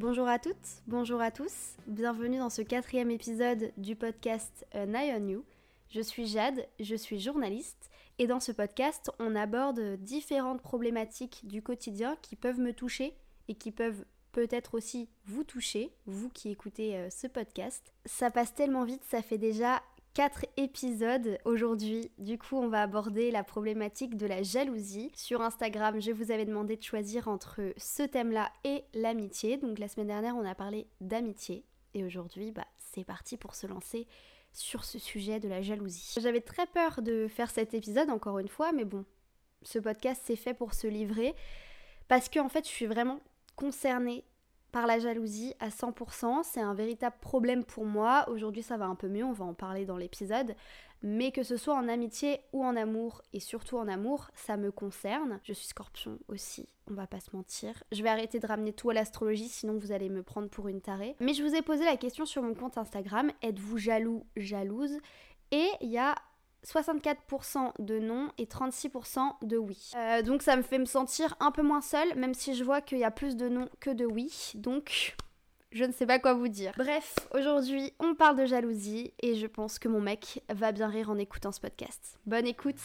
Bonjour à toutes, bonjour à tous, bienvenue dans ce quatrième épisode du podcast An Eye on You. Je suis Jade, je suis journaliste et dans ce podcast on aborde différentes problématiques du quotidien qui peuvent me toucher et qui peuvent peut-être aussi vous toucher, vous qui écoutez euh, ce podcast. Ça passe tellement vite, ça fait déjà 4 épisodes aujourd'hui. Du coup, on va aborder la problématique de la jalousie. Sur Instagram, je vous avais demandé de choisir entre ce thème-là et l'amitié. Donc la semaine dernière, on a parlé d'amitié. Et aujourd'hui, bah, c'est parti pour se lancer sur ce sujet de la jalousie. J'avais très peur de faire cet épisode encore une fois, mais bon, ce podcast c'est fait pour se livrer parce que en fait, je suis vraiment concernée par la jalousie à 100%. C'est un véritable problème pour moi. Aujourd'hui, ça va un peu mieux, on va en parler dans l'épisode. Mais que ce soit en amitié ou en amour, et surtout en amour, ça me concerne. Je suis scorpion aussi, on va pas se mentir. Je vais arrêter de ramener tout à l'astrologie, sinon vous allez me prendre pour une tarée. Mais je vous ai posé la question sur mon compte Instagram êtes-vous jaloux, jalouse? Et il y a 64% de non et 36% de oui. Euh, donc ça me fait me sentir un peu moins seule, même si je vois qu'il y a plus de non que de oui. Donc je ne sais pas quoi vous dire. Bref, aujourd'hui on parle de jalousie et je pense que mon mec va bien rire en écoutant ce podcast. Bonne écoute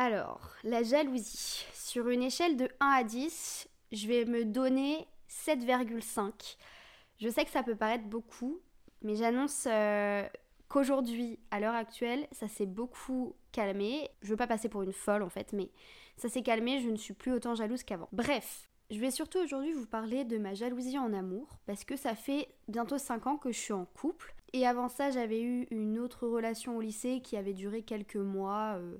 Alors, la jalousie. Sur une échelle de 1 à 10, je vais me donner 7,5 je sais que ça peut paraître beaucoup, mais j'annonce euh, qu'aujourd'hui, à l'heure actuelle, ça s'est beaucoup calmé. Je veux pas passer pour une folle en fait, mais ça s'est calmé, je ne suis plus autant jalouse qu'avant. Bref, je vais surtout aujourd'hui vous parler de ma jalousie en amour, parce que ça fait bientôt 5 ans que je suis en couple. Et avant ça, j'avais eu une autre relation au lycée qui avait duré quelques mois. Euh,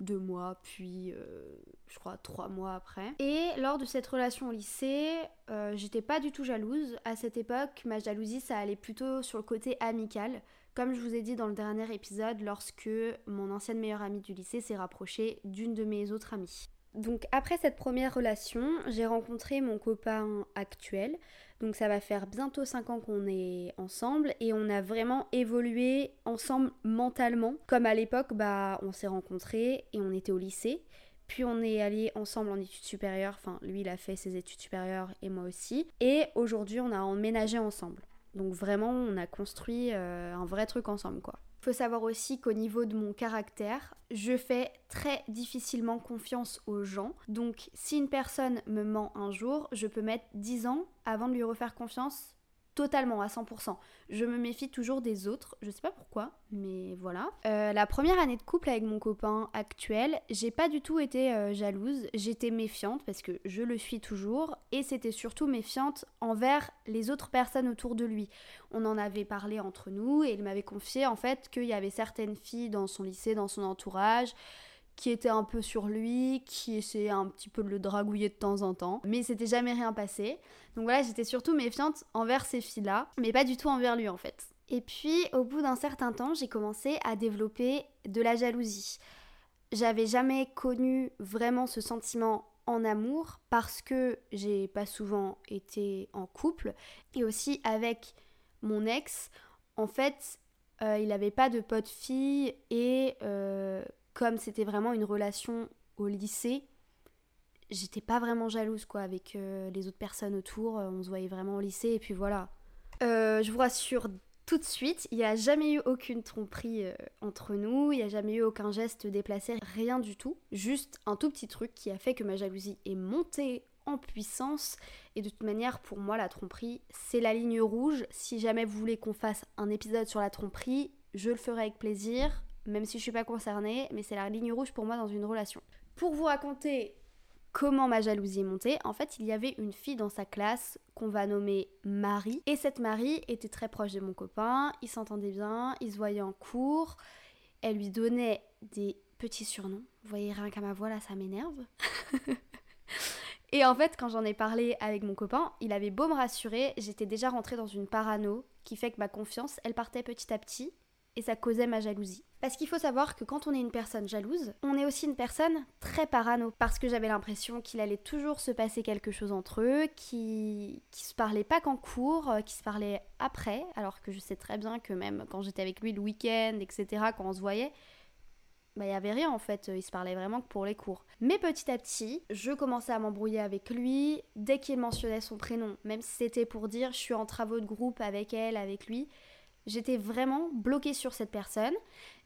deux mois, puis euh, je crois trois mois après. Et lors de cette relation au lycée, euh, j'étais pas du tout jalouse. À cette époque, ma jalousie, ça allait plutôt sur le côté amical. Comme je vous ai dit dans le dernier épisode, lorsque mon ancienne meilleure amie du lycée s'est rapprochée d'une de mes autres amies. Donc après cette première relation, j'ai rencontré mon copain actuel. Donc ça va faire bientôt 5 ans qu'on est ensemble et on a vraiment évolué ensemble mentalement. Comme à l'époque, bah on s'est rencontrés et on était au lycée. Puis on est allés ensemble en études supérieures, enfin lui il a fait ses études supérieures et moi aussi. Et aujourd'hui on a emménagé ensemble. Donc vraiment on a construit euh, un vrai truc ensemble quoi. Faut savoir aussi qu'au niveau de mon caractère, je fais très difficilement confiance aux gens. Donc si une personne me ment un jour, je peux mettre 10 ans avant de lui refaire confiance totalement à 100%. Je me méfie toujours des autres, je sais pas pourquoi, mais voilà. Euh, la première année de couple avec mon copain actuel, j'ai pas du tout été euh, jalouse, j'étais méfiante parce que je le suis toujours, et c'était surtout méfiante envers les autres personnes autour de lui. On en avait parlé entre nous et il m'avait confié en fait qu'il y avait certaines filles dans son lycée, dans son entourage, qui était un peu sur lui, qui essayait un petit peu de le dragouiller de temps en temps, mais c'était jamais rien passé. Donc voilà, j'étais surtout méfiante envers ces filles-là, mais pas du tout envers lui en fait. Et puis, au bout d'un certain temps, j'ai commencé à développer de la jalousie. J'avais jamais connu vraiment ce sentiment en amour parce que j'ai pas souvent été en couple et aussi avec mon ex. En fait, euh, il n'avait pas de pote fille et euh, comme c'était vraiment une relation au lycée, j'étais pas vraiment jalouse quoi avec euh, les autres personnes autour. Euh, on se voyait vraiment au lycée et puis voilà. Euh, je vous rassure tout de suite, il n'y a jamais eu aucune tromperie entre nous, il n'y a jamais eu aucun geste déplacé, rien du tout. Juste un tout petit truc qui a fait que ma jalousie est montée en puissance. Et de toute manière, pour moi, la tromperie, c'est la ligne rouge. Si jamais vous voulez qu'on fasse un épisode sur la tromperie, je le ferai avec plaisir même si je suis pas concernée, mais c'est la ligne rouge pour moi dans une relation. Pour vous raconter comment ma jalousie est montée, en fait, il y avait une fille dans sa classe qu'on va nommer Marie, et cette Marie était très proche de mon copain, ils s'entendaient bien, ils se voyaient en cours, elle lui donnait des petits surnoms. Vous voyez, rien qu'à ma voix là, ça m'énerve. Et en fait, quand j'en ai parlé avec mon copain, il avait beau me rassurer, j'étais déjà rentrée dans une parano qui fait que ma confiance, elle partait petit à petit et ça causait ma jalousie. Parce qu'il faut savoir que quand on est une personne jalouse, on est aussi une personne très parano. Parce que j'avais l'impression qu'il allait toujours se passer quelque chose entre eux, qui se parlaient pas qu'en cours, euh, qui se parlaient après, alors que je sais très bien que même quand j'étais avec lui le week-end, etc., quand on se voyait, bah, il y avait rien en fait, il se parlait vraiment que pour les cours. Mais petit à petit, je commençais à m'embrouiller avec lui dès qu'il mentionnait son prénom, même si c'était pour dire je suis en travaux de groupe avec elle, avec lui. J'étais vraiment bloquée sur cette personne.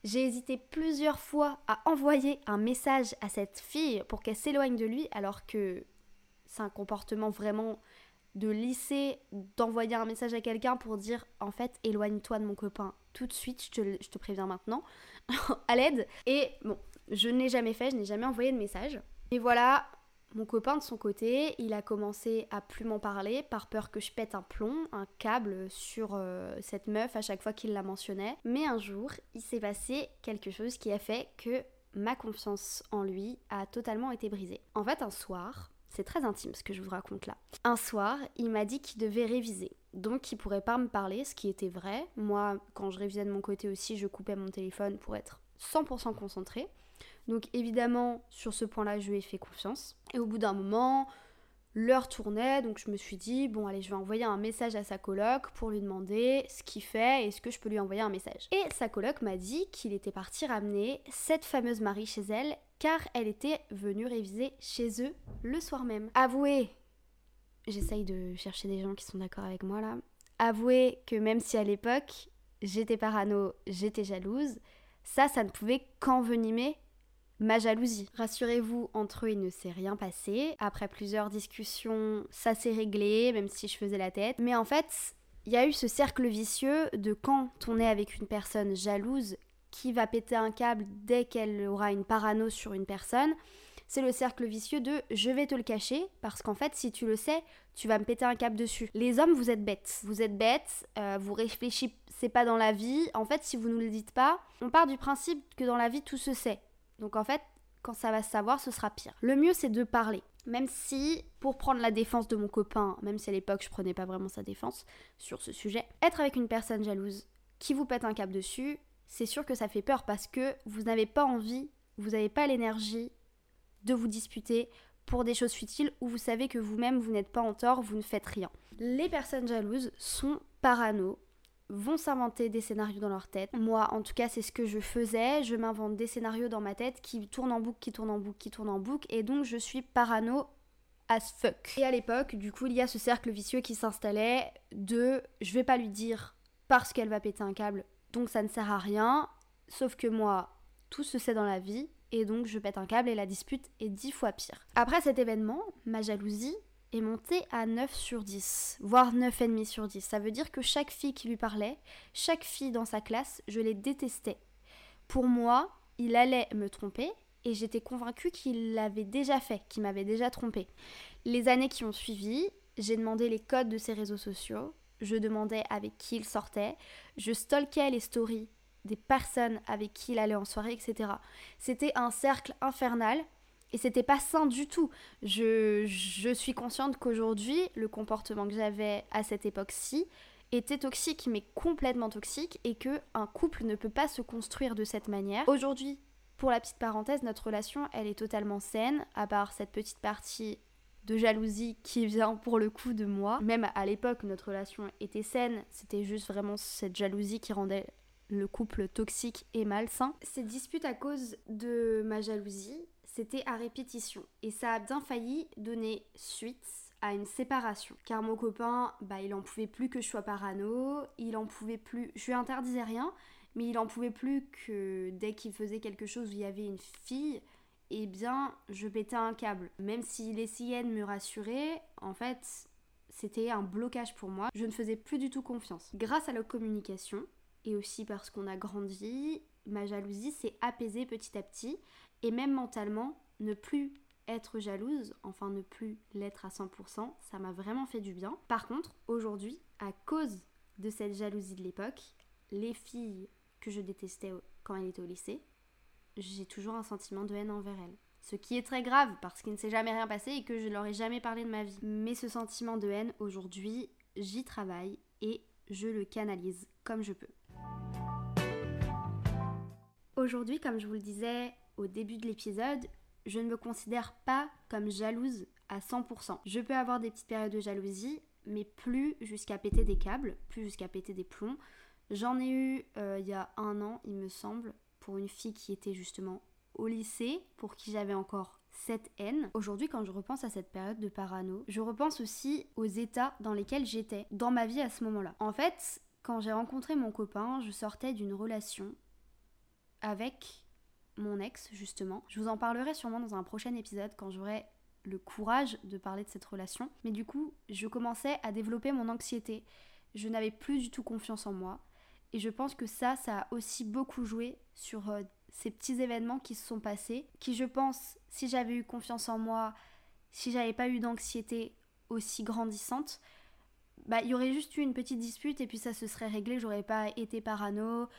J'ai hésité plusieurs fois à envoyer un message à cette fille pour qu'elle s'éloigne de lui, alors que c'est un comportement vraiment de lycée d'envoyer un message à quelqu'un pour dire en fait éloigne-toi de mon copain tout de suite, je te, préviens maintenant, à l'aide. Et bon, je ne l'ai jamais fait, je n'ai jamais envoyé de message. Et voilà, mon copain de son côté, il a commencé à plus m'en parler par peur que je pète un plomb, un câble sur euh, cette meuf à chaque fois qu'il la mentionnait. Mais un jour, il s'est passé quelque chose qui a fait que ma confiance en lui a totalement été brisée. En fait, un soir, c'est très intime ce que je vous raconte là. Un soir, il m'a dit qu'il devait réviser. Donc il pourrait pas me parler, ce qui était vrai. Moi, quand je révisais de mon côté aussi, je coupais mon téléphone pour être 100% concentrée. Donc évidemment, sur ce point-là, je lui ai fait confiance. Et au bout d'un moment, l'heure tournait, donc je me suis dit, bon allez, je vais envoyer un message à sa coloc pour lui demander ce qu'il fait, est-ce que je peux lui envoyer un message. Et sa coloc m'a dit qu'il était parti ramener cette fameuse Marie chez elle, car elle était venue réviser chez eux le soir même. Avouez, j'essaye de chercher des gens qui sont d'accord avec moi là, avouez que même si à l'époque, j'étais parano, j'étais jalouse, ça, ça ne pouvait qu'envenimer ma jalousie. Rassurez-vous, entre eux, il ne s'est rien passé. Après plusieurs discussions, ça s'est réglé, même si je faisais la tête. Mais en fait, il y a eu ce cercle vicieux de quand on est avec une personne jalouse qui va péter un câble dès qu'elle aura une parano sur une personne. C'est le cercle vicieux de je vais te le cacher parce qu'en fait si tu le sais tu vas me péter un câble dessus. Les hommes vous êtes bêtes, vous êtes bêtes, euh, vous réfléchissez pas dans la vie. En fait si vous ne le dites pas, on part du principe que dans la vie tout se sait. Donc en fait, quand ça va se savoir, ce sera pire. Le mieux, c'est de parler. Même si, pour prendre la défense de mon copain, même si à l'époque je prenais pas vraiment sa défense sur ce sujet, être avec une personne jalouse qui vous pète un cap dessus, c'est sûr que ça fait peur parce que vous n'avez pas envie, vous n'avez pas l'énergie de vous disputer pour des choses futiles où vous savez que vous-même vous n'êtes pas en tort, vous ne faites rien. Les personnes jalouses sont parano, vont s'inventer des scénarios dans leur tête. Moi, en tout cas, c'est ce que je faisais. Je m'invente des scénarios dans ma tête qui tournent en boucle, qui tournent en boucle, qui tournent en boucle. Et donc, je suis parano as fuck. Et à l'époque, du coup, il y a ce cercle vicieux qui s'installait de je vais pas lui dire parce qu'elle va péter un câble, donc ça ne sert à rien. Sauf que moi, tout se sait dans la vie. Et donc, je pète un câble et la dispute est dix fois pire. Après cet événement, ma jalousie est monté à 9 sur 10, voire 9,5 sur 10. Ça veut dire que chaque fille qui lui parlait, chaque fille dans sa classe, je les détestais. Pour moi, il allait me tromper et j'étais convaincue qu'il l'avait déjà fait, qu'il m'avait déjà trompé. Les années qui ont suivi, j'ai demandé les codes de ses réseaux sociaux, je demandais avec qui il sortait, je stalkais les stories des personnes avec qui il allait en soirée, etc. C'était un cercle infernal et c'était pas sain du tout. Je, suis consciente qu'aujourd'hui, le comportement que j'avais à cette époque-ci était toxique, mais complètement toxique, et que un couple ne peut pas se construire de cette manière. Aujourd'hui, pour la petite parenthèse, notre relation, elle est totalement saine, à part cette petite partie de jalousie qui vient pour le coup de moi. Même à l'époque, notre relation était saine, c'était juste vraiment cette jalousie qui rendait le couple toxique et malsain. Cette dispute à cause de ma jalousie, c'était à répétition. Et ça a bien failli donner suite à une séparation. Car mon copain, bah, il en pouvait plus que je sois parano, il en pouvait plus, je lui interdisais rien, mais il en pouvait plus que dès qu'il faisait quelque chose où il y avait une fille, eh bien, je pétais un câble. Même s'il essayait de me rassurer, en fait, c'était un blocage pour moi. Je ne faisais plus du tout confiance. Grâce à la communication, et aussi parce qu'on a grandi, ma jalousie s'est apaisée petit à petit et même mentalement, ne plus être jalouse, enfin ne plus l'être à 100%, ça m'a vraiment fait du bien. Par contre, aujourd'hui, à cause de cette jalousie de l'époque, les filles que je détestais quand elles étaient au lycée, j'ai toujours un sentiment de haine envers elles. Ce qui est très grave parce qu'il ne s'est jamais rien passé et que je leur ai jamais parlé de ma vie. Mais ce sentiment de haine, aujourd'hui, j'y travaille et je le canalise comme je peux. Aujourd'hui, comme je vous le disais, au début de l'épisode, je ne me considère pas comme jalouse à 100%. Je peux avoir des petites périodes de jalousie, mais plus jusqu'à péter des câbles, plus jusqu'à péter des plombs. J'en ai eu euh, il y a un an, il me semble, pour une fille qui était justement au lycée, pour qui j'avais encore cette haine. Aujourd'hui, quand je repense à cette période de parano, je repense aussi aux états dans lesquels j'étais dans ma vie à ce moment-là. En fait, quand j'ai rencontré mon copain, je sortais d'une relation avec mon ex, justement. Je vous en parlerai sûrement dans un prochain épisode quand j'aurai le courage de parler de cette relation. Mais du coup, je commençais à développer mon anxiété. Je n'avais plus du tout confiance en moi. Et je pense que ça, ça a aussi beaucoup joué sur euh, ces petits événements qui se sont passés, qui je pense, si j'avais eu confiance en moi, si j'avais pas eu d'anxiété aussi grandissante, bah il y aurait juste eu une petite dispute et puis ça se serait réglé, j'aurais pas été parano,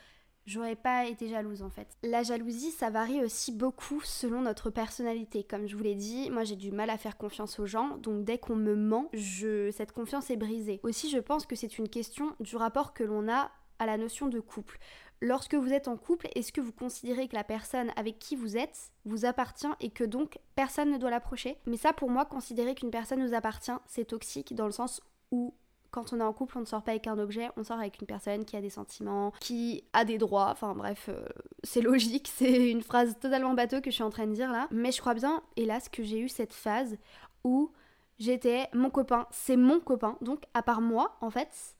j'aurais pas été jalouse en fait. La jalousie, ça varie aussi beaucoup selon notre personnalité. Comme je vous l'ai dit, moi j'ai du mal à faire confiance aux gens, donc dès qu'on me ment, cette confiance est brisée. Aussi, je pense que c'est une question du rapport que l'on a à la notion de couple. Lorsque vous êtes en couple, est-ce que vous considérez que la personne avec qui vous êtes vous appartient et que donc personne ne doit l'approcher? Mais ça, pour moi, considérer qu'une personne nous appartient, c'est toxique dans le sens où quand on est en couple, on ne sort pas avec un objet, on sort avec une personne qui a des sentiments, qui a des droits. Enfin bref, euh, c'est logique, c'est une phrase totalement bateau que je suis en train de dire là. Mais je crois bien, hélas, que j'ai eu cette phase où j'étais mon copain, c'est mon copain. Donc à part moi, en fait,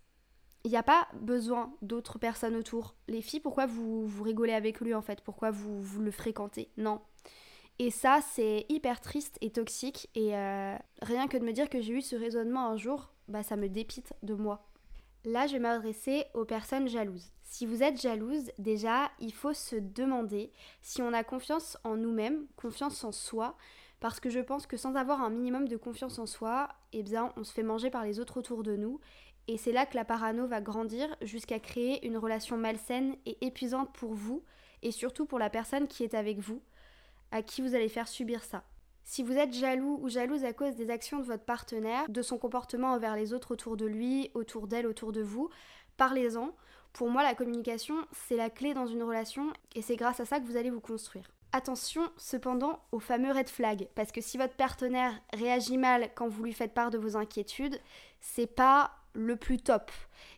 il n'y a pas besoin d'autres personnes autour. Les filles, pourquoi vous, vous rigolez avec lui en fait? Pourquoi vous, vous le fréquentez? Non. Et ça, c'est hyper triste et toxique. Et euh, rien que de me dire que j'ai eu ce raisonnement un jour, bah ça me dépite de moi. Là, je vais m'adresser aux personnes jalouses. Si vous êtes jalouse, déjà, il faut se demander si on a confiance en nous-mêmes, confiance en soi, parce que je pense que sans avoir un minimum de confiance en soi, eh bien, on se fait manger par les autres autour de nous, et c'est là que la parano va grandir jusqu'à créer une relation malsaine et épuisante pour vous, et surtout pour la personne qui est avec vous, à qui vous allez faire subir ça. Si vous êtes jaloux ou jalouse à cause des actions de votre partenaire, de son comportement envers les autres autour de lui, autour d'elle, autour de vous, parlez-en. Pour moi, la communication, c'est la clé dans une relation et c'est grâce à ça que vous allez vous construire. Attention cependant aux fameux red flags, parce que si votre partenaire réagit mal quand vous lui faites part de vos inquiétudes, c'est pas le plus top.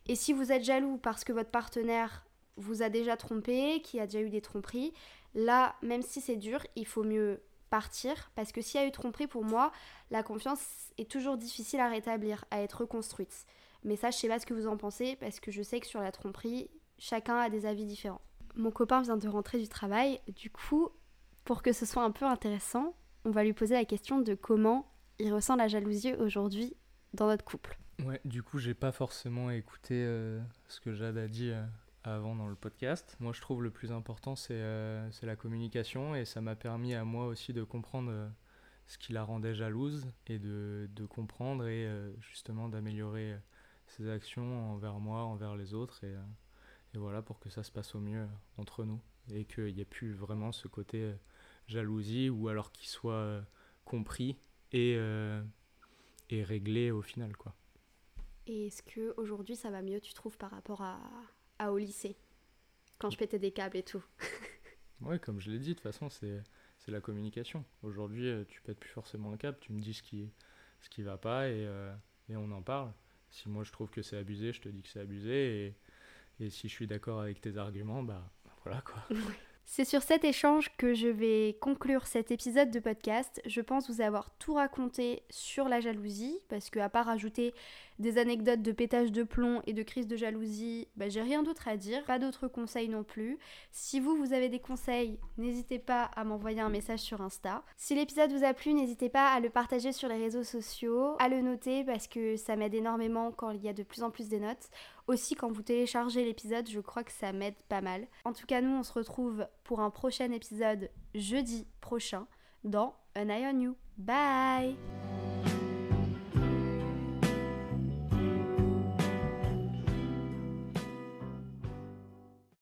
Et si vous êtes jaloux parce que votre partenaire vous a déjà trompé, qui a déjà eu des tromperies, là, même si c'est dur, il faut mieux partir parce que s'il y a eu tromperie pour moi, la confiance est toujours difficile à rétablir, à être reconstruite. Mais ça, je sais pas ce que vous en pensez parce que je sais que sur la tromperie, chacun a des avis différents. Mon copain vient de rentrer du travail, du coup, pour que ce soit un peu intéressant, on va lui poser la question de comment il ressent la jalousie aujourd'hui dans notre couple. Ouais, du coup, j'ai pas forcément écouté euh, ce que Jade a dit euh, avant dans le podcast. Moi, je trouve le plus important, c'est euh, la communication et ça m'a permis à moi aussi de comprendre ce qui la rendait jalouse et de, de comprendre et justement d'améliorer ses actions envers moi, envers les autres et, et, voilà pour que ça se passe au mieux entre nous et qu'il n'y ait plus vraiment ce côté jalousie ou alors qu'il soit compris et, et réglé au final quoi. Et est-ce que aujourd'hui ça va mieux, tu trouves, par rapport à, à au lycée Quand je pétais des câbles et tout. ouais, comme je l'ai dit, de toute façon, c'est, la communication. Aujourd'hui, euh, tu pètes plus forcément un câble, tu me dis ce qui, ce qui va pas et, euh, et on en parle. Si moi je trouve que c'est abusé, je te dis que c'est abusé. Et, et si je suis d'accord avec tes arguments, bah voilà quoi. C'est sur cet échange que je vais conclure cet épisode de podcast. Je pense vous avoir tout raconté sur la jalousie, parce que à part ajouter des anecdotes de pétage de plomb et de crise de jalousie, bah, j'ai rien d'autre à dire, pas d'autres conseils non plus. Si vous, vous avez des conseils, n'hésitez pas à m'envoyer un message sur Insta. Si l'épisode vous a plu, n'hésitez pas à le partager sur les réseaux sociaux, à le noter parce que ça m'aide énormément quand il y a de plus en plus des notes. Aussi, quand vous téléchargez l'épisode, je crois que ça m'aide pas mal. En tout cas, nous, on se retrouve pour un prochain épisode jeudi prochain dans An Eye on You. Bye